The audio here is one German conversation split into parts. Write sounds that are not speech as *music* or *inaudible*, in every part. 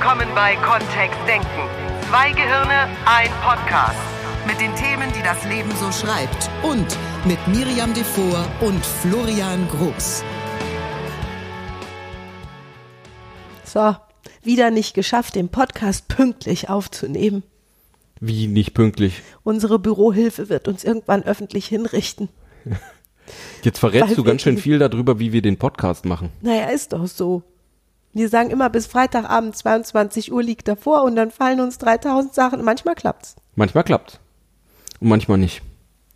willkommen bei Kontext Denken. Zwei Gehirne, ein Podcast. Mit den Themen, die das Leben so schreibt. Und mit Miriam Devor und Florian Groß. So, wieder nicht geschafft, den Podcast pünktlich aufzunehmen. Wie nicht pünktlich? Unsere Bürohilfe wird uns irgendwann öffentlich hinrichten. Jetzt verrätst Weil du ganz schön viel darüber, wie wir den Podcast machen. Naja, ist doch so. Wir sagen immer, bis Freitagabend 22 Uhr liegt davor und dann fallen uns 3000 Sachen. Manchmal klappt's. Manchmal klappt und manchmal nicht.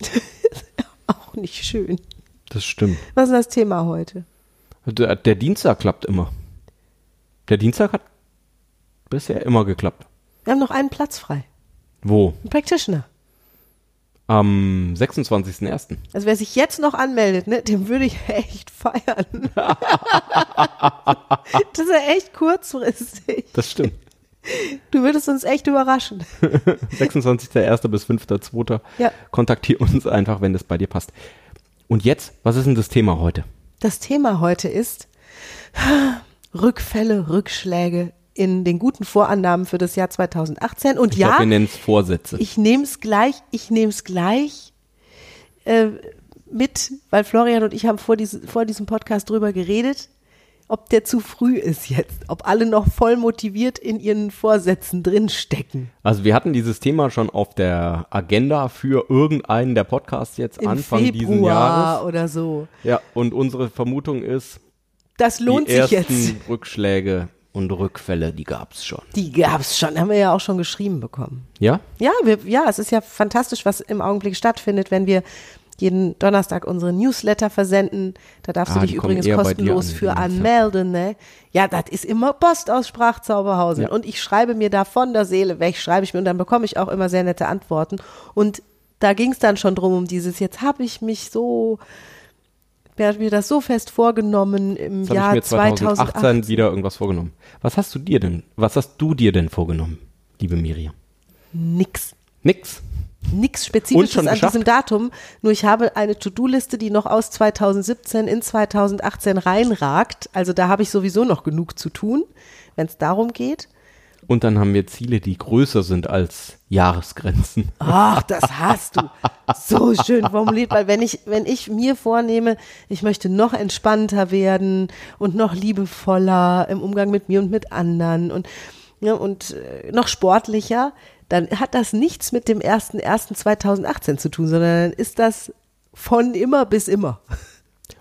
*laughs* Auch nicht schön. Das stimmt. Was ist das Thema heute? Der, der Dienstag klappt immer. Der Dienstag hat bisher immer geklappt. Wir haben noch einen Platz frei. Wo? Ein Practitioner. Am 26.01. Also wer sich jetzt noch anmeldet, ne, dem würde ich *laughs* echt feiern. *laughs* das ist ja echt kurzfristig. Das stimmt. Du würdest uns echt überraschen. *laughs* 26.01. bis 5.02. Ja. Kontaktier uns einfach, wenn das bei dir passt. Und jetzt, was ist denn das Thema heute? Das Thema heute ist Rückfälle, Rückschläge in den guten Vorannahmen für das Jahr 2018. Und Ich ja, glaube, wir nennen es Vorsätze. ich nehme es gleich, ich nehme es gleich äh, mit, weil Florian und ich haben vor, diese, vor diesem Podcast drüber geredet, ob der zu früh ist jetzt, ob alle noch voll motiviert in ihren Vorsätzen drinstecken. Also wir hatten dieses Thema schon auf der Agenda für irgendeinen der Podcasts jetzt Im Anfang Februar diesen Jahres. oder so. Ja, und unsere Vermutung ist, Das lohnt die sich ersten jetzt. Rückschläge und Rückfälle, die gab's schon. Die gab's schon, haben wir ja auch schon geschrieben bekommen. Ja? Ja, wir, ja, es ist ja fantastisch, was im Augenblick stattfindet, wenn wir jeden Donnerstag unsere Newsletter versenden. Da darfst Ah, du dich übrigens kostenlos an, für anmelden, ne? Ja, das ist immer Post aus Sprachzauberhausen. Ja. Und ich schreibe mir da von der Seele weg, schreibe ich mir und dann bekomme ich auch immer sehr nette Antworten. Und da ging es dann schon drum, um dieses, jetzt habe ich mich so, wer hat mir das so fest vorgenommen im habe Jahr ich mir 2018 2018. wieder irgendwas vorgenommen. Was hast du dir denn, was hast du dir denn vorgenommen, liebe Miriam? Nix. Nix. nichts Spezifisches an geschafft? diesem Datum. Nur ich habe eine To-Do-Liste, die noch aus 2017 in 2018 reinragt. Also da habe ich sowieso noch genug zu tun, wenn es darum geht. Und dann haben wir Ziele, die größer sind als Jahresgrenzen. Ach, das hast du. So schön formuliert, weil wenn ich, wenn ich mir vornehme, ich möchte noch entspannter werden und noch liebevoller im Umgang mit mir und mit anderen und, ja, und äh, noch sportlicher, dann hat das nichts mit dem 1.1.2018 zu tun, sondern dann ist das von immer bis immer.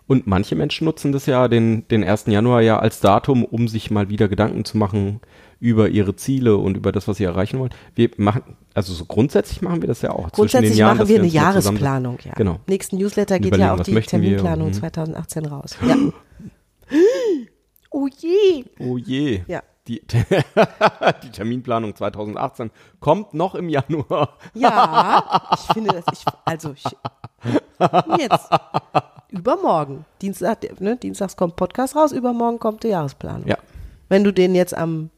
Und manche Menschen nutzen das ja, den, den 1. Januar ja als Datum, um sich mal wieder Gedanken zu machen über ihre Ziele und über das, was sie erreichen wollen. Wir machen, also so grundsätzlich machen wir das ja auch. Grundsätzlich Jahren, machen dass wir eine Jahresplanung, ja. Genau. Nächsten Newsletter geht ja auch die wir Terminplanung und- 2018 raus. Ja. *laughs* Oh je. Oh je. Ja. Die, *laughs* die Terminplanung 2018 kommt noch im Januar. Ja, ich finde das, ich, also ich, jetzt, übermorgen, Dienstag, ne, Dienstags kommt Podcast raus, übermorgen kommt die Jahresplanung. Ja. Wenn du den jetzt am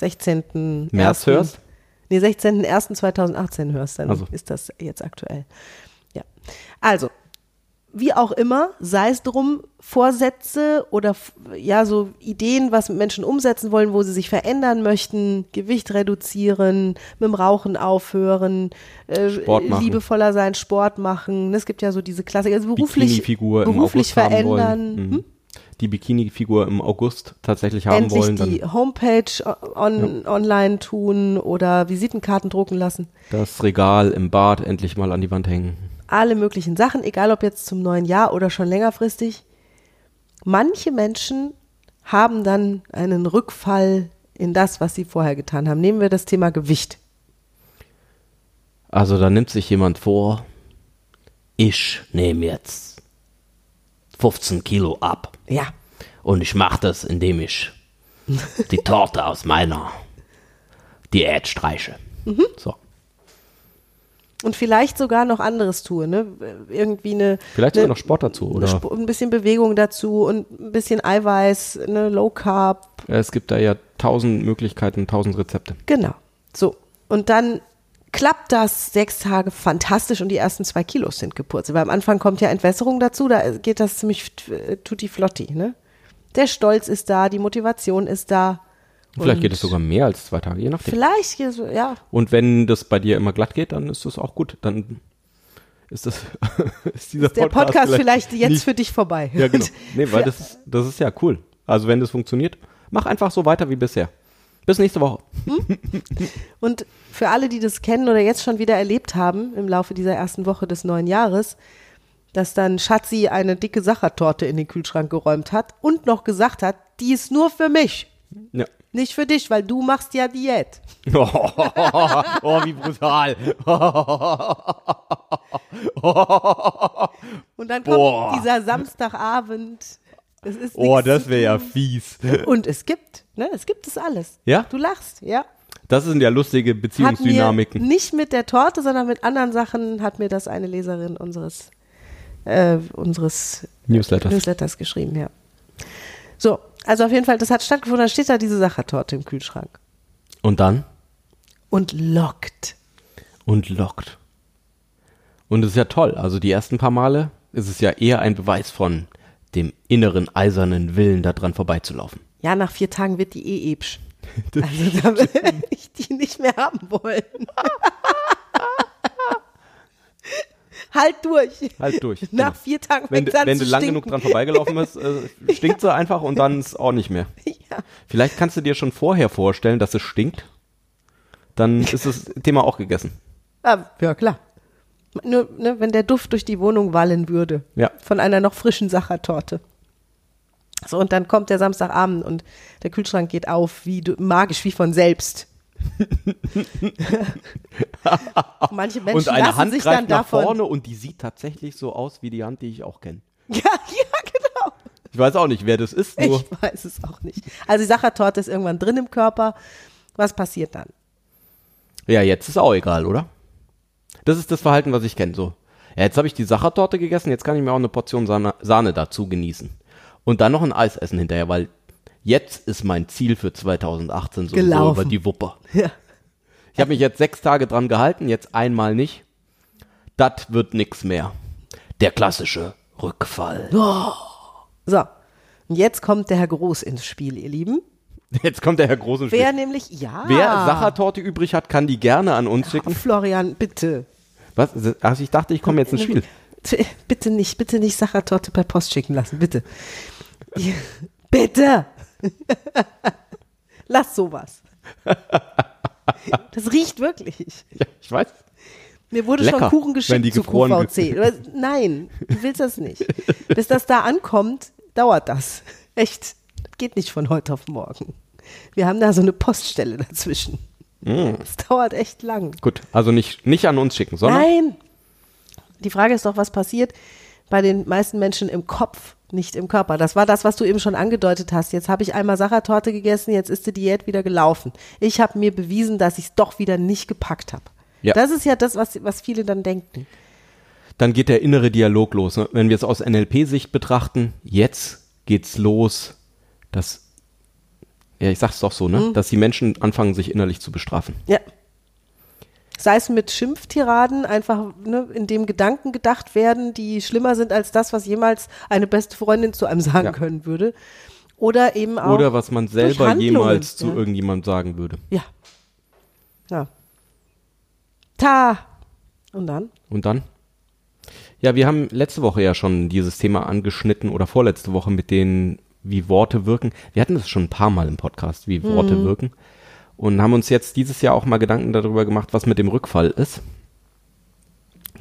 16. März hörst? Nee, 16.01.2018 hörst, dann Also. ist das jetzt aktuell. Ja. Also, wie auch immer, sei es drum, Vorsätze oder ja, so Ideen, was Menschen umsetzen wollen, wo sie sich verändern möchten, Gewicht reduzieren, mit dem Rauchen aufhören, äh, liebevoller sein, Sport machen. Es gibt ja so diese Klassiker, also beruflich, beruflich verändern. wollen. Hm? Die Bikini-Figur im August tatsächlich haben Endlich wollen, die dann Homepage on, online tun oder Visitenkarten drucken lassen. das Regal im Bad endlich mal an die Wand hängen. alle möglichen Sachen, egal ob jetzt zum neuen Jahr oder schon längerfristig. Manche Menschen haben dann einen Rückfall in das, was sie vorher getan haben. Nehmen wir das Thema Gewicht. Also da nimmt sich jemand vor, ich nehme jetzt 15 Kilo ab Ja, und ich mache das, indem ich die *laughs* Torte aus meiner Diät streiche. Mhm. So. und vielleicht sogar noch anderes tue, ne? Irgendwie eine Vielleicht eine, sogar noch Sport dazu, oder? Sp- ein bisschen Bewegung dazu und ein bisschen Eiweiß, eine Low Carb, Es gibt da ja tausend Möglichkeiten, tausend Rezepte. Genau. So. Und dann klappt das sechs Tage fantastisch und die ersten zwei Kilos sind gepurzelt. Weil am Anfang kommt ja Entwässerung dazu, da geht das ziemlich tutti flotti, ne? Der Stolz ist da, die Motivation ist da Vielleicht Und geht es sogar mehr als zwei Tage, je nachdem. Vielleicht, ja. Und wenn das bei dir immer glatt geht, dann ist das auch gut. Dann ist das *laughs* ist dieser Der Podcast vielleicht jetzt nicht- für dich vorbei. Ja, genau. Nee, weil *laughs* das, das ist ja cool. Also wenn das funktioniert, mach einfach so weiter wie bisher. Bis nächste Woche. Und für alle, die das kennen oder jetzt schon wieder erlebt haben im Laufe dieser ersten Woche des neuen Jahres, dass dann Schatzi eine dicke Sachertorte in den Kühlschrank geräumt hat und noch gesagt hat, die ist nur für mich, Ja. nicht für dich, weil du machst ja Diät. *laughs* Oh, oh wie brutal. Und dann kommt dieser Samstagabend. Es ist Oh, das wäre ja fies. *laughs* Und es gibt, ne, es gibt es alles. Ja? Du lachst, ja. Das sind ja lustige Beziehungsdynamiken. nicht mit der Torte, sondern mit anderen Sachen hat mir das eine Leserin unseres, äh, unseres Newsletters. Newsletters geschrieben, ja. So, also auf jeden Fall, das hat stattgefunden, dann steht da diese Sachertorte im Kühlschrank Und dann? und lockt. Und lockt. Und es ist ja toll. Also die ersten paar Male ist es ja eher ein Beweis von dem inneren eisernen Willen, da dran vorbeizulaufen. Ja, nach vier Tagen wird die eh ebsch. *laughs* Also da will ich die nicht mehr haben wollen. *laughs* halt durch. Halt durch. Nach genau. vier Tagen Wenn, fängt an wenn du lang stinken. genug dran vorbeigelaufen bist, äh, *laughs* stinkt sie einfach und dann ist auch nicht mehr. Ja. Vielleicht kannst du dir schon vorher vorstellen, dass es stinkt. Dann ist das Thema auch gegessen. Ah, ja, klar. Nur, ne, wenn der Duft durch die Wohnung wallen würde. Ja. Von einer noch frischen Sachertorte. So, und dann kommt der Samstagabend und der Kühlschrank geht auf, wie magisch, wie von selbst. *laughs* Manche Menschen und eine lassen Hand sich greift dann nach davon. vorne und die sieht tatsächlich so aus wie die Hand, die ich auch kenne. *laughs* Ja, ja, genau. Ich weiß auch nicht, wer das ist, nur Ich weiß es auch nicht. Also die Sachertorte ist irgendwann drin im Körper. Was passiert dann? Ja, jetzt ist auch egal, oder? Das ist das Verhalten, was ich kenne. So, ja, jetzt habe ich die Sachertorte gegessen, jetzt kann ich mir auch eine Portion Sahne, Sahne dazu genießen. Und dann noch ein Eis essen hinterher, weil jetzt ist mein Ziel für 2018 so über die Wupper. *laughs* Ja. Ich habe mich jetzt sechs Tage dran gehalten, jetzt einmal nicht. Das wird nix mehr. Der klassische Rückfall. So. Und jetzt kommt der Herr Groß ins Spiel, ihr Lieben. *laughs* Jetzt kommt der Herr Groß und Wer nämlich, ja. Wer Sachertorte übrig hat, kann die gerne an uns schicken. Florian, bitte. Was? Also ich dachte, ich komme jetzt ins Spiel. Bitte nicht, bitte nicht Sachertorte per Post schicken lassen, bitte. bitte! *laughs* Lass sowas. Das riecht wirklich. Ja, ich weiß. Mir wurde Lecker, schon Kuchen geschickt zu QVC. Nein, du willst das nicht. Bis das da ankommt, dauert das. Echt. Das geht nicht von heute auf morgen. Wir haben da so eine Poststelle dazwischen. Mm. Das dauert echt lang. Gut, also nicht, nicht an uns schicken, sondern Nein. Die Frage ist doch, was passiert bei den meisten Menschen im Kopf, nicht im Körper. Das war das, was du eben schon angedeutet hast. Jetzt habe ich einmal Sachertorte gegessen, jetzt ist die Diät wieder gelaufen. Ich habe mir bewiesen, dass ich es doch wieder nicht gepackt habe. Ja. Das ist ja das, was, was viele dann denken. dann geht der innere Dialog los. ne? Wenn wir es aus NLP-Sicht betrachten, jetzt geht's los, dass, ja, ich sag's doch so, ne, Mhm. dass die Menschen anfangen, sich innerlich zu bestrafen. Ja. Sei es mit Schimpftiraden, einfach ne, in dem Gedanken gedacht werden, die schlimmer sind als das, was jemals eine beste Freundin zu einem sagen Ja. können würde. Oder eben auch. Oder was man selber jemals zu ja. irgendjemandem sagen würde. Ja. Ja. Ta. Und dann? Und dann? Ja, wir haben letzte Woche ja schon dieses Thema angeschnitten oder vorletzte Woche mit den, wie Worte wirken. Wir hatten das schon ein paar Mal im Podcast, wie Worte wirken. Und haben uns jetzt dieses Jahr auch mal Gedanken darüber gemacht, was mit dem Rückfall ist.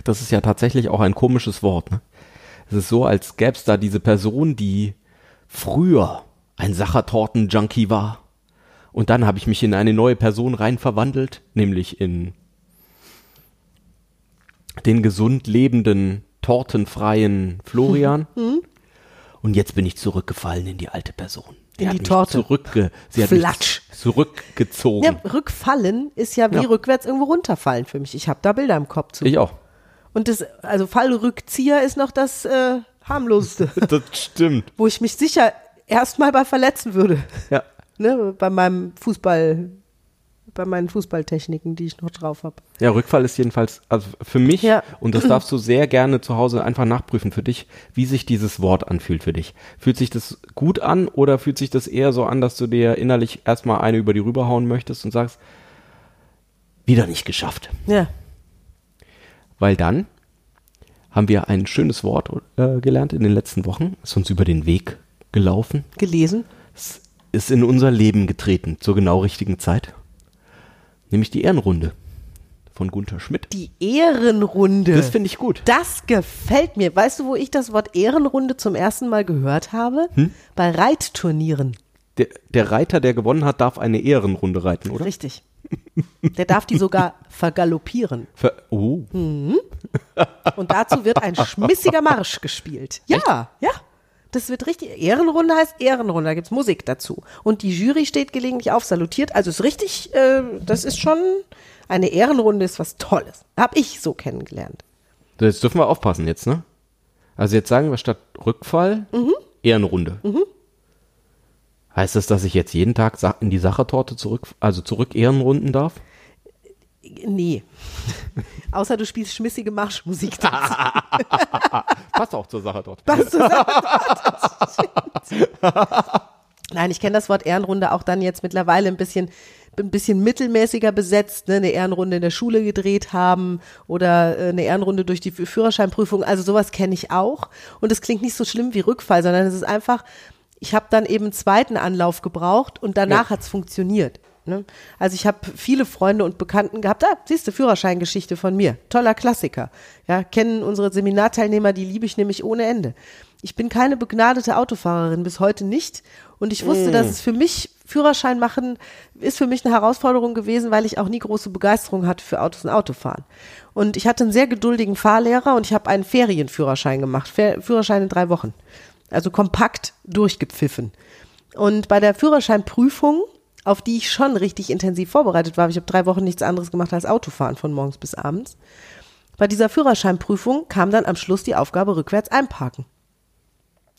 Das ist ja tatsächlich auch ein komisches Wort. Ne? Es ist so, als gäbe es da diese Person, die früher ein Sachertorten-Junkie war. Und dann habe ich mich in eine neue Person rein verwandelt, nämlich in den gesund lebenden, tortenfreien *laughs* Florian. Und jetzt bin ich zurückgefallen in die alte Person. Die In die Torte. Zurückge sie hat Flatsch. zurückgezogen. Ja, rückfallen ist ja wie Ja. rückwärts irgendwo runterfallen für mich. Ich habe da Bilder im Kopf zu. Ich auch. Und das, also Fallrückzieher ist noch das äh, harmloseste, *laughs* Das stimmt. wo ich mich sicher erstmal bei verletzen würde. Ja. Ne, bei meinem Fußball, bei meinen Fußballtechniken, die ich noch drauf habe. Ja, Rückfall ist jedenfalls, also für mich, Ja. und das darfst du sehr gerne zu Hause einfach nachprüfen für dich, wie sich dieses Wort anfühlt für dich. Fühlt sich das gut an oder fühlt sich das eher so an, dass du dir innerlich erstmal eine über die rüberhauen möchtest und sagst, wieder nicht geschafft. Ja. Weil dann haben wir ein schönes Wort äh, gelernt in den letzten Wochen, ist uns über den Weg gelaufen, Gelesen. es ist in unser Leben getreten zur genau richtigen Zeit, nämlich die Ehrenrunde von Gunther Schmidt. Die Ehrenrunde. Das finde ich gut. Das gefällt mir. Weißt du, wo ich das Wort Ehrenrunde zum ersten Mal gehört habe? Hm? Bei Reitturnieren. Der, der Reiter, der gewonnen hat, darf eine Ehrenrunde reiten, oder? Richtig. Der darf die sogar vergaloppieren. Ver oh. Und dazu wird ein schmissiger Marsch gespielt. Ja, ja. Das wird richtig. Ehrenrunde heißt Ehrenrunde. Da gibt's Musik dazu. Und die Jury steht gelegentlich auf, salutiert. Also ist richtig, äh, das ist schon, eine Ehrenrunde ist was Tolles. Hab ich so kennengelernt. Jetzt dürfen wir aufpassen jetzt, ne? Also jetzt sagen wir statt Rückfall Mhm. Ehrenrunde. Heißt das, dass ich jetzt jeden Tag in die Sachertorte zurück, also zurück Ehrenrunden darf? Nee. *laughs* Außer du spielst schmissige Marschmusik *laughs* dazu. *laughs* Passt auch zur Sachertorte. Was du sagst. Nein, ich kenne das Wort Ehrenrunde auch dann jetzt mittlerweile ein bisschen ein bisschen mittelmäßiger besetzt, ne, eine Ehrenrunde in der Schule gedreht haben oder äh, eine Ehrenrunde durch die Fü- Führerscheinprüfung. Also sowas kenne ich auch. Und es klingt nicht so schlimm wie Rückfall, sondern es ist einfach, ich habe dann eben einen zweiten Anlauf gebraucht und danach Ja. hat's funktioniert. Ne? Also ich habe viele Freunde und Bekannten gehabt. Da, siehst du, Führerscheingeschichte von mir. Toller Klassiker. Ja, kennen unsere Seminarteilnehmer, die liebe ich nämlich ohne Ende. Ich bin keine begnadete Autofahrerin, bis heute nicht. Und ich wusste, dass es für mich, Führerschein machen, ist für mich eine Herausforderung gewesen, weil ich auch nie große Begeisterung hatte für Autos und Autofahren. Und ich hatte einen sehr geduldigen Fahrlehrer und ich habe einen Ferienführerschein gemacht. Fer Führerschein in drei Wochen. Also kompakt durchgepfiffen. Und bei der Führerscheinprüfung, auf die ich schon richtig intensiv vorbereitet war, ich habe drei Wochen nichts anderes gemacht als Autofahren von morgens bis abends. Bei dieser Führerscheinprüfung kam dann am Schluss die Aufgabe rückwärts einparken.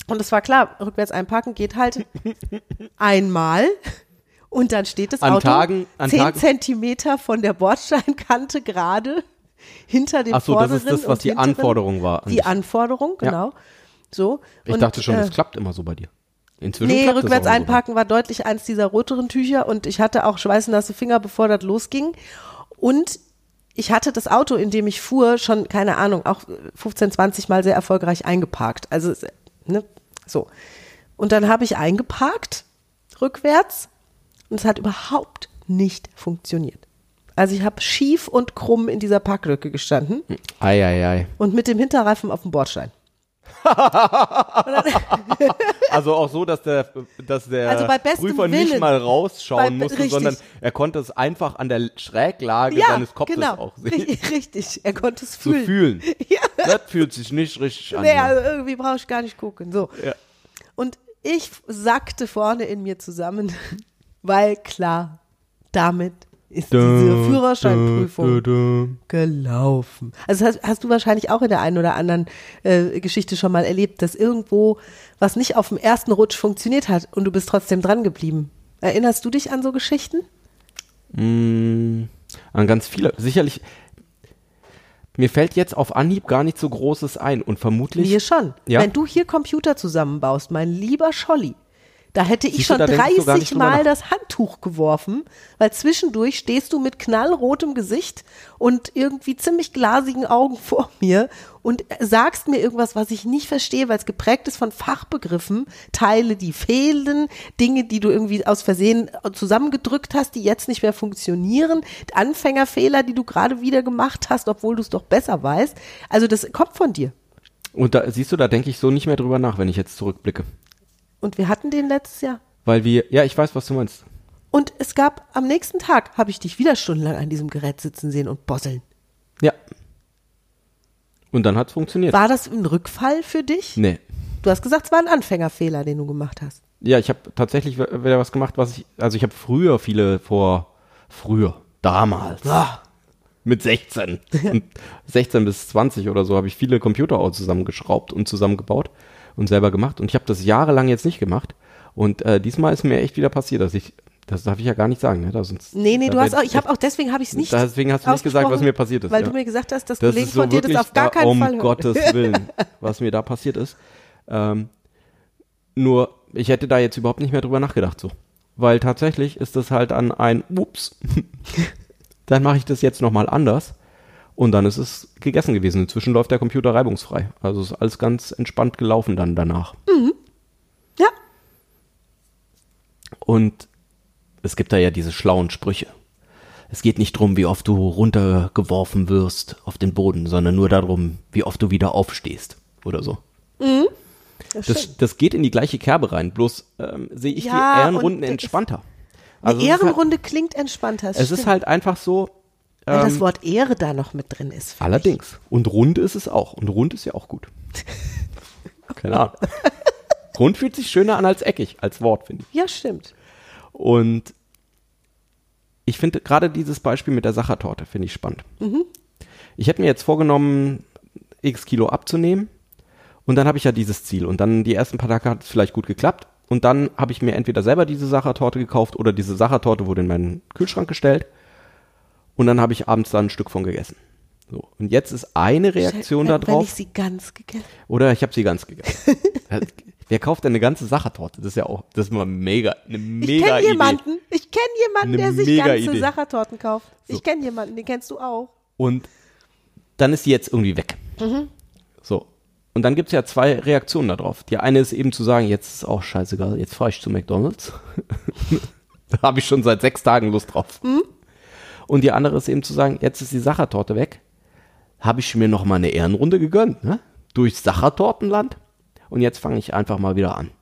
Und es war klar, rückwärts einparken geht halt *laughs* einmal und dann steht das An Auto Tagen- an zehn Tagen- Zentimeter von der Bordsteinkante gerade hinter dem Ach so, das ist das, was die hinteren. Anforderung war an Die. Anforderung, Ja. genau. So. Ich Und, dachte schon, äh, das klappt immer so bei dir. Inzwischen Nee, rückwärts einparken war deutlich eins dieser roteren Tücher und ich hatte auch schweißnasse Finger, bevor das losging. Und ich hatte das Auto, in dem ich fuhr, schon, keine Ahnung, auch 15, 20 Mal sehr erfolgreich eingeparkt. Also, ne, so. Und dann habe ich eingeparkt, rückwärts, und es hat überhaupt nicht funktioniert. Also ich habe schief und krumm in dieser Parklücke gestanden Ei, ei, ei. und mit dem Hinterreifen auf dem Bordstein. *laughs* Also auch so, dass der, dass der Also Prüfer nicht Willen. mal rausschauen Bei- musste, richtig. sondern er konnte es einfach an der Schräglage Ja, seines Kopfes genau. auch sehen. Richtig, *laughs* richtig. Er konnte es Zu fühlen. fühlen. *laughs* Ja. Das fühlt sich nicht richtig an. Nee, also irgendwie brauche ich gar nicht gucken. So. Ja. Und ich sackte vorne in mir zusammen, weil klar, damit ist diese Führerscheinprüfung gelaufen. Also hast, hast du wahrscheinlich auch in der einen oder anderen äh, Geschichte schon mal erlebt, dass irgendwo was nicht auf dem ersten Rutsch funktioniert hat und du bist trotzdem dran geblieben. Erinnerst du dich an so Geschichten? Mm, an ganz viele. Sicherlich, mir fällt jetzt auf Anhieb gar nicht so Großes ein und vermutlich. Mir schon. Ja. Wenn du hier Computer zusammenbaust, mein lieber Scholli, da hätte ich Siehst schon da denk ich so gar 30 nicht drüber Mal das Handtuch geworfen, weil zwischendurch stehst du mit knallrotem Gesicht und irgendwie ziemlich glasigen Augen *laughs* vor mir und sagst mir irgendwas, was ich nicht verstehe, weil es geprägt ist von Fachbegriffen, Teile, die fehlen, Dinge, die du irgendwie aus Versehen zusammengedrückt hast, die jetzt nicht mehr funktionieren, Anfängerfehler, die du gerade wieder gemacht hast, obwohl du es doch besser weißt. Also das kommt von dir. Und da siehst du, da denke ich so nicht mehr drüber nach, wenn ich jetzt zurückblicke. Und wir hatten den letztes Jahr. Weil wir, ja, ich weiß, was du meinst. Und es gab am nächsten Tag, habe ich dich wieder stundenlang an diesem Gerät sitzen sehen und bosseln. Ja. Und dann hat es funktioniert. War das ein Rückfall für dich? nee. Du hast gesagt, es war ein Anfängerfehler, den du gemacht hast. Ja, ich habe tatsächlich wieder was gemacht, was ich, also ich habe früher viele vor, früher, damals, mit 16, *laughs* und 16 bis 20 oder so, habe ich viele Computer auch zusammengeschraubt und zusammengebaut und selber gemacht. Und ich habe das jahrelang jetzt nicht gemacht. Und äh, diesmal ist mir echt wieder passiert, dass ich Das darf ich ja gar nicht sagen, ne? Da sonst, Nee, nee, da du hast auch, ich habe auch, deswegen habe ich es nicht Deswegen hast du nicht gesagt, was mir passiert ist. Weil ja. du mir gesagt hast, dass das Kollegen so von dir das auf gar da, keinen um Fall hören. Gottes *laughs* Willen, was mir da passiert ist. Ähm, nur, ich hätte da jetzt überhaupt nicht mehr drüber nachgedacht so. Weil tatsächlich ist das halt an ein Ups. *laughs* dann mache ich das jetzt nochmal anders. Und dann ist es gegessen gewesen. Inzwischen läuft der Computer reibungsfrei. Also ist alles ganz entspannt gelaufen dann danach. Ja, Und es gibt da ja diese schlauen Sprüche. Es geht nicht drum, wie oft du runtergeworfen wirst auf den Boden, sondern nur darum, wie oft du wieder aufstehst oder so. das stimmt. Das, das geht in die gleiche Kerbe rein, bloß ähm, sehe ich Ja, die Ehrenrunden entspannter. Eine Also es ist halt- Ehrenrunde klingt entspannter. das Es ist stimmt. halt einfach so. Weil das ähm, Wort Ehre da noch mit drin ist. Allerdings. Und rund ist es auch. Und rund ist ja auch gut. *laughs* Keine Ahnung. rund fühlt sich schöner an als eckig, als Wort, finde ich. Ja, stimmt. Und ich finde gerade dieses Beispiel mit der Sachertorte finde ich spannend. Ich hätte mir jetzt vorgenommen, x Kilo abzunehmen. Und dann habe ich ja dieses Ziel. Und dann die ersten paar Tage hat es vielleicht gut geklappt. Und dann habe ich mir entweder selber diese Sachertorte gekauft oder diese Sachertorte wurde in meinen Kühlschrank gestellt. Und dann habe ich abends da ein Stück von gegessen. So. Und jetzt ist eine Reaktion Wenn- Wenn darauf. ich sie ganz gegessen Oder ich habe sie ganz gegessen. *laughs* Wer kauft denn eine ganze Sachertorte? Das ist ja auch, das ist mal mega, eine Ich mega kenne Idee. jemanden, ich kenne jemanden, Eine der sich ganze Idee. Sachertorten kauft. So. Ich kenne jemanden, den kennst du auch. Und dann ist die jetzt irgendwie weg. Mhm. So. Und dann gibt's ja zwei Reaktionen darauf. Die eine ist eben zu sagen, jetzt ist auch scheißegal, jetzt fahre ich zu McDonalds. *laughs* da habe ich schon seit sechs Tagen Lust drauf. Mhm. Und die andere ist eben zu sagen, jetzt ist die Sachertorte weg. Habe ich mir noch mal eine Ehrenrunde gegönnt, ne? Durchs Sachertortenland. Und jetzt fange ich einfach mal wieder an.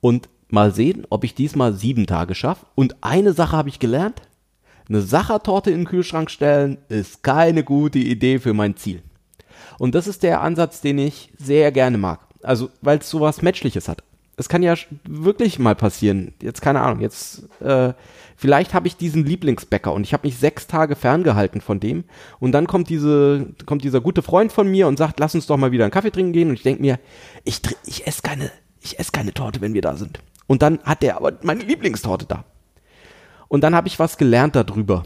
Und mal sehen, ob ich diesmal sieben Tage schaffe. Und eine Sache habe ich gelernt. Eine Sachertorte in den Kühlschrank stellen ist keine gute Idee für mein Ziel. Und das ist der Ansatz, den ich sehr gerne mag. Also, weil es sowas Menschliches hat. Es kann ja wirklich mal passieren. Jetzt keine Ahnung. Jetzt äh, vielleicht habe ich diesen Lieblingsbäcker und ich habe mich sechs Tage ferngehalten von dem. Und dann kommt diese kommt dieser gute Freund von mir und sagt, lass uns doch mal wieder einen Kaffee trinken gehen. Und ich denke mir, ich ich esse keine ich esse keine Torte, wenn wir da sind. Und dann hat der aber meine Lieblingstorte da. Und dann habe ich was gelernt darüber,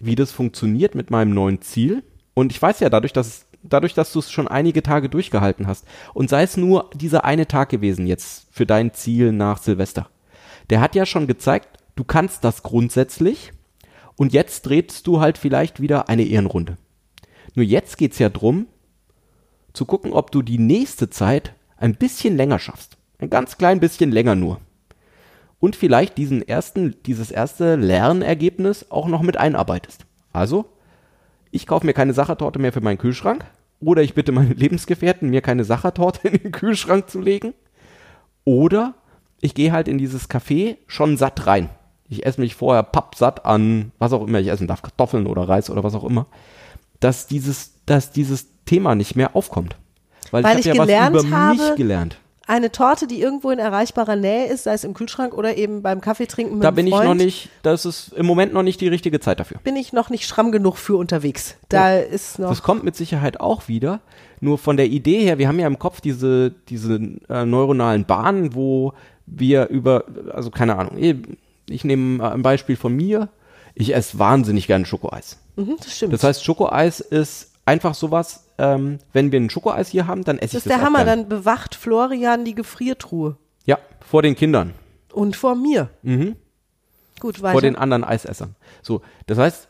wie das funktioniert mit meinem neuen Ziel. Und ich weiß ja dadurch, dass dadurch, dass du es schon einige Tage durchgehalten hast und sei es nur dieser eine Tag gewesen jetzt für dein Ziel nach Silvester. Der hat ja schon gezeigt, du kannst das grundsätzlich und jetzt drehst du halt vielleicht wieder eine Ehrenrunde. Nur jetzt geht's ja drum, zu gucken, ob du die nächste Zeit ein bisschen länger schaffst. Ein ganz klein bisschen länger nur und vielleicht diesen ersten, dieses erste Lernergebnis auch noch mit einarbeitest. Also, ich kaufe mir keine Sachertorte mehr für meinen Kühlschrank oder ich bitte meine *laughs* Lebensgefährten, mir keine Sachertorte in den Kühlschrank zu legen oder ich gehe halt in dieses Café schon satt rein. Ich esse mich vorher pappsatt an, was auch immer ich essen darf, Kartoffeln oder Reis oder was auch immer, dass dieses, dass dieses Thema nicht mehr aufkommt. Weil, Weil ich ich habe ja gelernt was über habe, mich gelernt. Eine Torte, die irgendwo in erreichbarer Nähe ist, sei es im Kühlschrank oder eben beim Kaffee trinken mit Da bin ich Freund, noch nicht, das ist im Moment noch nicht die richtige Zeit dafür. bin ich noch nicht schramm genug für unterwegs. Da ist noch Das kommt mit Sicherheit auch wieder. Nur von der Idee her, wir haben ja im Kopf diese, diese äh, neuronalen Bahnen, wo wir über, also keine Ahnung, ich, ich nehme ein Beispiel von mir. Ich esse wahnsinnig gerne Schokoeis. Mhm, das stimmt. Das heißt, Schokoeis ist einfach sowas, ähm, wenn wir ein Schokoeis hier haben, dann esse das ich ist das der auch Hammer. gern. Dann bewacht Florian die Gefriertruhe. Ja, vor den Kindern, Und vor mir. Gut, weiter. Mhm. vor den anderen Eisessern. So, das heißt,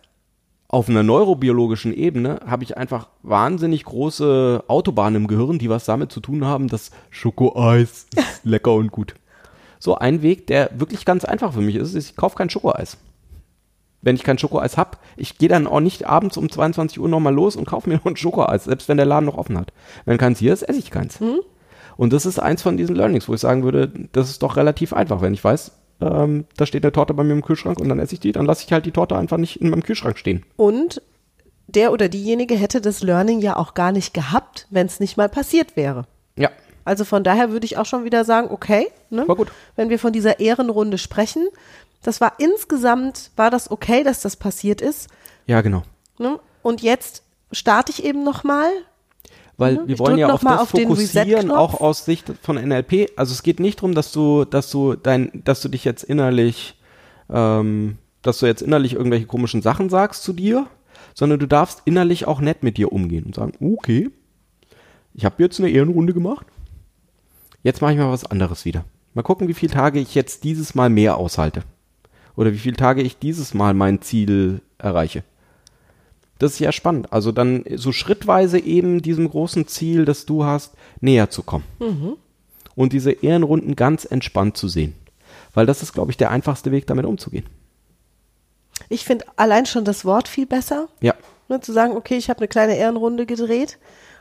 auf einer neurobiologischen Ebene habe ich einfach wahnsinnig große Autobahnen im Gehirn, die was damit zu tun haben, dass Schokoeis ist *laughs* lecker und gut. So ein Weg, der wirklich ganz einfach für mich ist, ist, ich kaufe kein Schokoeis. Wenn ich kein Schokoeis hab, ich gehe dann auch nicht abends um 22 Uhr nochmal los und kaufe mir *laughs* noch ein Schokoeis, selbst wenn der Laden noch offen hat. Wenn keins hier ist, esse ich keins. Und das ist eins von diesen Learnings, wo ich sagen würde, das ist doch relativ einfach, wenn ich weiß, ähm, da steht eine Torte bei mir im Kühlschrank und dann esse ich die, dann lasse ich halt die Torte einfach nicht in meinem Kühlschrank stehen. Und der oder diejenige hätte das Learning ja auch gar nicht gehabt, wenn es nicht mal passiert wäre. Ja, Also von daher würde ich auch schon wieder sagen, okay, ne? War gut. wenn wir von dieser Ehrenrunde sprechen, das war insgesamt, war das okay, dass das passiert ist. ja genau. Ne? Und jetzt starte ich eben nochmal. Weil Mhm. wir wollen ja auf mal das auf fokussieren, auch aus Sicht von NLP. Also es geht nicht darum, dass du, dass du dein, dass du dich jetzt innerlich ähm, dass du jetzt innerlich irgendwelche komischen Sachen sagst zu dir, sondern du darfst innerlich auch nett mit dir umgehen und sagen, okay, ich habe jetzt eine Ehrenrunde gemacht, jetzt mache ich mal was anderes wieder. Mal gucken, wie viele Tage ich jetzt dieses Mal mehr aushalte. Oder wie viele Tage ich dieses Mal mein Ziel erreiche. Das ist ja spannend. Also dann so schrittweise eben diesem großen Ziel, das du hast, näher zu kommen. Und diese Ehrenrunden ganz entspannt zu sehen. Weil das ist, glaube ich, der einfachste Weg, damit umzugehen. Ich finde allein schon das Wort viel besser. Ja. Ne, zu sagen, okay, ich habe eine kleine Ehrenrunde gedreht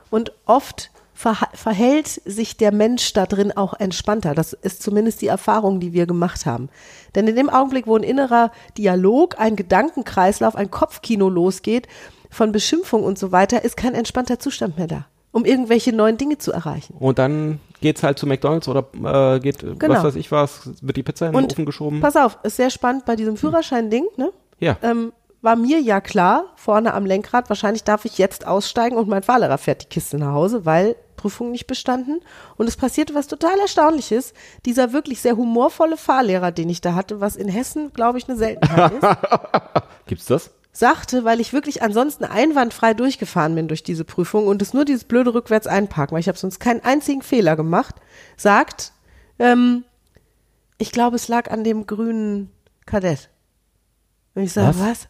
und oft verhält sich der Mensch da drin auch entspannter. Das ist zumindest die Erfahrung, die wir gemacht haben. Denn in dem Augenblick, wo ein innerer Dialog, ein Gedankenkreislauf, ein Kopfkino losgeht, von Beschimpfung und so weiter, ist kein entspannter Zustand mehr da, um irgendwelche neuen Dinge zu erreichen. Und dann geht's halt zu McDonalds oder äh, geht, was Genau. weiß ich was, wird die Pizza in den Und Ofen geschoben. pass auf, ist sehr spannend bei diesem Führerschein-Ding, ne? Ja. ähm, war mir ja klar, vorne am Lenkrad, wahrscheinlich darf ich jetzt aussteigen und mein Fahrlehrer fährt die Kiste nach Hause, weil Prüfung nicht bestanden. Und es passierte was total Erstaunliches. Dieser wirklich sehr humorvolle Fahrlehrer, den ich da hatte, was in Hessen, glaube ich, eine Seltenheit ist, *laughs* Gibt's das? sagte, weil ich wirklich ansonsten einwandfrei durchgefahren bin durch diese Prüfung und es nur dieses blöde rückwärts einparken, weil ich habe sonst keinen einzigen Fehler gemacht, sagt, ähm, ich glaube, es lag an dem grünen Kadett. Und ich sage, Was? was?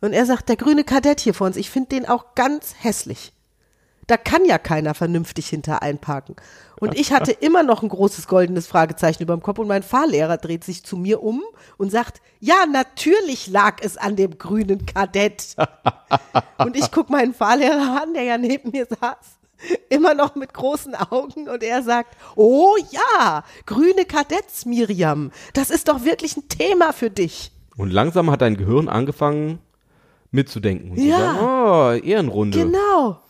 Und er sagt, der grüne Kadett hier vor uns, ich finde den auch ganz hässlich. Da kann ja keiner vernünftig hinter einparken. Und ich hatte *laughs* immer noch ein großes goldenes Fragezeichen über dem Kopf und mein Fahrlehrer dreht sich zu mir um und sagt, ja, natürlich lag es an dem grünen Kadett. *laughs* und ich guck meinen Fahrlehrer an, der ja neben mir saß, immer noch mit großen Augen und er sagt, oh ja, grüne Kadetts, Miriam, das ist doch wirklich ein Thema für dich. Und langsam hat dein Gehirn angefangen mitzudenken. Und Ja. zu sagen, oh, Ehrenrunde. Genau.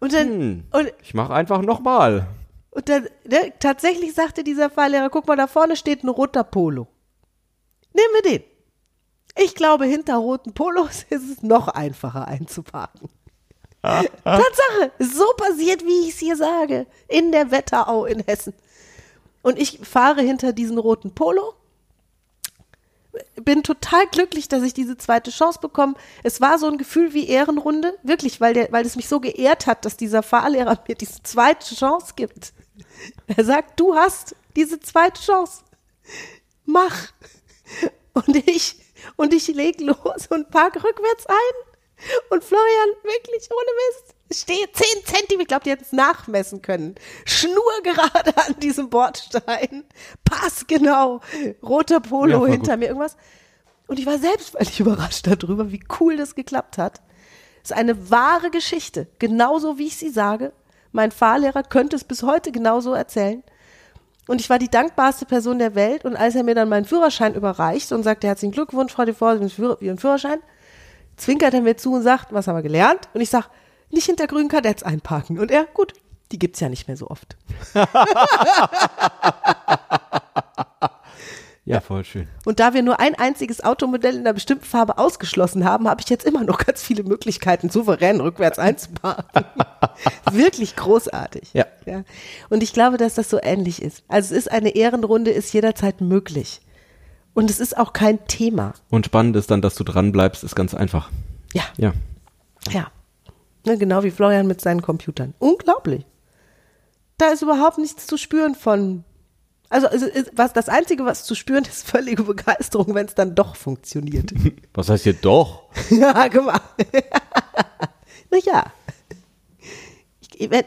Und dann, Hm. und Ich mache einfach nochmal. Und dann, ne, tatsächlich sagte dieser Fahrlehrer, guck mal, da vorne steht ein roter Polo. Nehmen wir den. Ich glaube, hinter roten Polos *laughs* ist es noch einfacher einzuparken. *laughs* Tatsache, so passiert, wie ich es hier sage, in der Wetterau in Hessen. Und ich fahre hinter diesen roten Polo, bin total glücklich, dass ich diese zweite Chance bekomme. Es war so ein Gefühl wie Ehrenrunde, wirklich, weil, der, weil es mich so geehrt hat, dass dieser Fahrlehrer *laughs* mir diese zweite Chance gibt. Er sagt, du hast diese zweite Chance. Mach. Und ich, und ich leg los und park rückwärts ein. Und Florian, wirklich, ohne Mist, stehe zehn Zentimeter, ich glaube, die hätten es nachmessen können. Schnurgerade an diesem Bordstein. Pass genau. Roter Ja, Polo voll hinter gut. mir, irgendwas. Und ich war selbst völlig *laughs* überrascht darüber, wie cool das geklappt hat. Es ist eine wahre Geschichte. Genauso wie ich sie sage. Mein Fahrlehrer könnte es bis heute genauso erzählen. Und ich war die dankbarste Person der Welt. Und als er mir dann meinen Führerschein überreicht und sagte, herzlichen Glückwunsch, Frau haben Führer- Ihren Führerschein, zwinkert er mir zu und sagt, was haben wir gelernt? Und ich sag, nicht hinter grünen Kadetts einparken. Und er, gut, die gibt's ja nicht mehr so oft. Ja, voll schön. Und da wir nur ein einziges Automodell in einer bestimmten Farbe ausgeschlossen haben, habe ich jetzt immer noch ganz viele Möglichkeiten, souverän rückwärts einzuparken. *laughs* Wirklich großartig. Ja. ja. Und ich glaube, dass das so ähnlich ist. Also es ist eine Ehrenrunde, ist jederzeit möglich. Und es ist auch kein Thema. Und spannend ist dann, dass du dran bleibst, ist ganz einfach. Ja, Ja. ja. Ne, genau wie Florian mit seinen Computern. Unglaublich. Da ist überhaupt nichts zu spüren von. Also, also was das Einzige, was zu spüren ist, völlige Begeisterung, wenn es dann doch funktioniert. *laughs* Was heißt hier doch? *laughs* Ja, guck mal. *laughs* Na ja. Ich- wenn-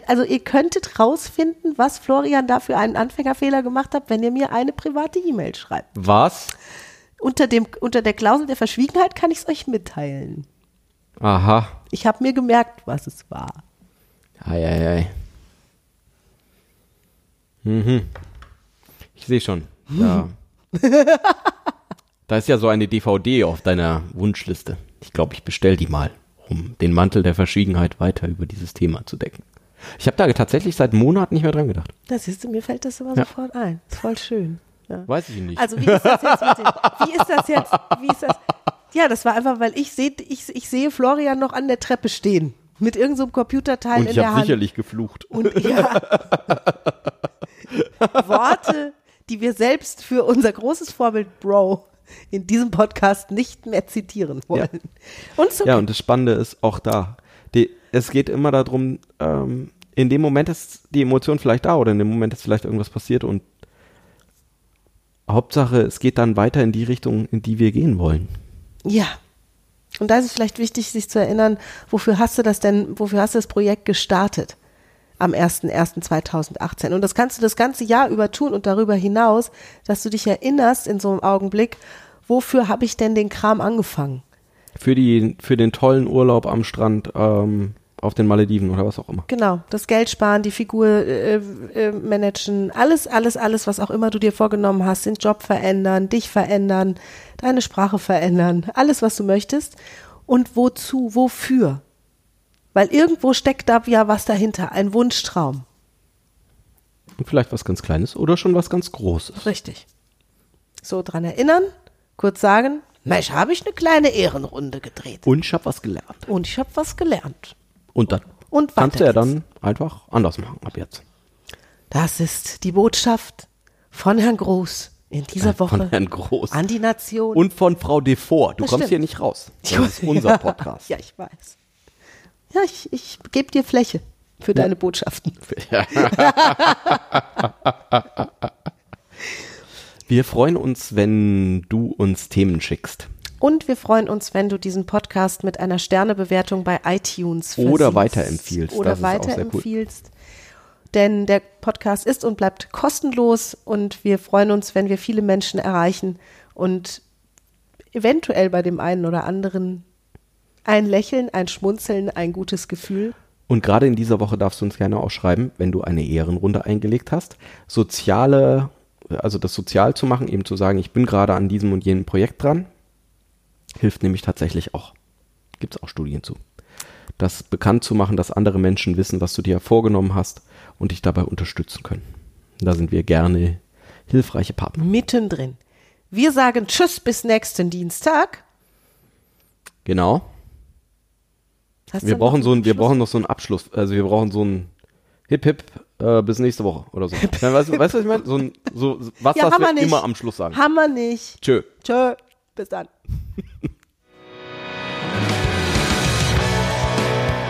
Also ihr könntet rausfinden, was Florian da für einen Anfängerfehler gemacht hat, wenn ihr mir eine private E-Mail schreibt. Was? Unter, dem, unter der Klausel der Verschwiegenheit kann ich es euch mitteilen. Aha. Ich habe mir gemerkt, was es war. Eieiei. Mhm. Ich sehe schon. Da. *laughs* da ist ja so eine DVD auf deiner Wunschliste. Ich glaube, ich bestell die mal, um den Mantel der Verschwiegenheit weiter über dieses Thema zu decken. Ich habe da tatsächlich seit Monaten nicht mehr dran gedacht. Das ist, mir fällt das immer Ja. sofort ein. Ist voll schön. Ja. Weiß ich nicht. Also wie ist das jetzt mit dem, wie ist das jetzt, wie ist das? Ja, das war einfach, weil ich sehe, ich, ich sehe Florian noch an der Treppe stehen. Mit irgendeinem so Computerteil Und in ich der habe Hand. sicherlich geflucht. Und ja, Worte, die wir selbst für unser großes Vorbild Bro in diesem Podcast nicht mehr zitieren wollen. Ja. Und so Ja, und das Spannende ist auch da. Die, es geht immer darum, ähm, in dem Moment ist die Emotion vielleicht da oder in dem Moment ist vielleicht irgendwas passiert und Hauptsache, es geht dann weiter in die Richtung, in die wir gehen wollen. Ja. Und da ist es vielleicht wichtig, sich zu erinnern, wofür hast du das denn, wofür hast du das Projekt gestartet? Am 01.01.2018. Und das kannst du das ganze Jahr über tun und darüber hinaus, dass du dich erinnerst in so einem Augenblick, wofür habe ich denn den Kram angefangen? Für, die, für den tollen Urlaub am Strand ähm, auf den Malediven oder was auch immer. Genau, das Geld sparen, die Figur äh, äh, managen, alles, alles, alles, was auch immer du dir vorgenommen hast, den Job verändern, dich verändern, deine Sprache verändern, alles, was du möchtest. Und wozu, wofür? Weil irgendwo steckt da ja was dahinter, ein Wunschtraum. Und vielleicht was ganz Kleines oder schon was ganz Großes. Richtig. So dran erinnern, kurz sagen, Mensch, habe ich eine kleine Ehrenrunde gedreht. Und ich habe was gelernt. Und ich habe was gelernt. Und dann Und kannst du ja dann einfach anders machen ab jetzt. Das ist die Botschaft von Herrn Groß in dieser Woche Von Herrn Groß. an die Nation. Und von Frau Devor. Du Das kommst stimmt. hier nicht raus. Das ist unser *laughs* Podcast. Ja, ich weiß. Ja, ich, ich gebe dir Fläche für deine Botschaften. *laughs* *laughs* Wir freuen uns, wenn du uns Themen schickst. Und wir freuen uns, wenn du diesen Podcast mit einer Sternebewertung bei iTunes Oder versiehst. weiterempfiehlst. Oder sehr gut. weiterempfiehlst. Denn der Podcast ist und bleibt kostenlos und wir freuen uns, wenn wir viele Menschen erreichen und eventuell bei dem einen oder anderen ein Lächeln, ein Schmunzeln, ein gutes Gefühl. Und gerade in dieser Woche darfst du uns gerne auch schreiben, wenn du eine Ehrenrunde eingelegt hast. Soziale, also das sozial zu machen, eben zu sagen, ich bin gerade an diesem und jenem Projekt dran, hilft nämlich tatsächlich auch. Gibt es auch Studien zu. Das bekannt zu machen, dass andere Menschen wissen, was du dir vorgenommen hast und dich dabei unterstützen können. Da sind wir gerne hilfreiche Partner. Mittendrin. Wir sagen Tschüss bis nächsten Dienstag. Genau. Hast Wir brauchen noch so einen ein, wir brauchen noch so einen Abschluss. Also wir brauchen so ein Hip Hip äh, bis nächste Woche oder so. *laughs* Weißt, du, weißt du, was ich meine? So ein, so was, Ja, wir wir nicht. immer am Schluss sagen. Haben wir nicht. Tschö. Tschö. Bis dann. *laughs*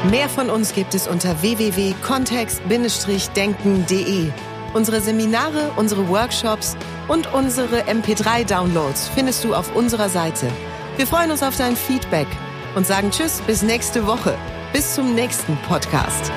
Mehr von uns gibt es unter www.kontext-denken.de. Unsere Seminare, unsere Workshops und unsere MP3-Downloads findest du auf unserer Seite. Wir freuen uns auf dein Feedback und sagen Tschüss bis nächste Woche. Bis zum nächsten Podcast.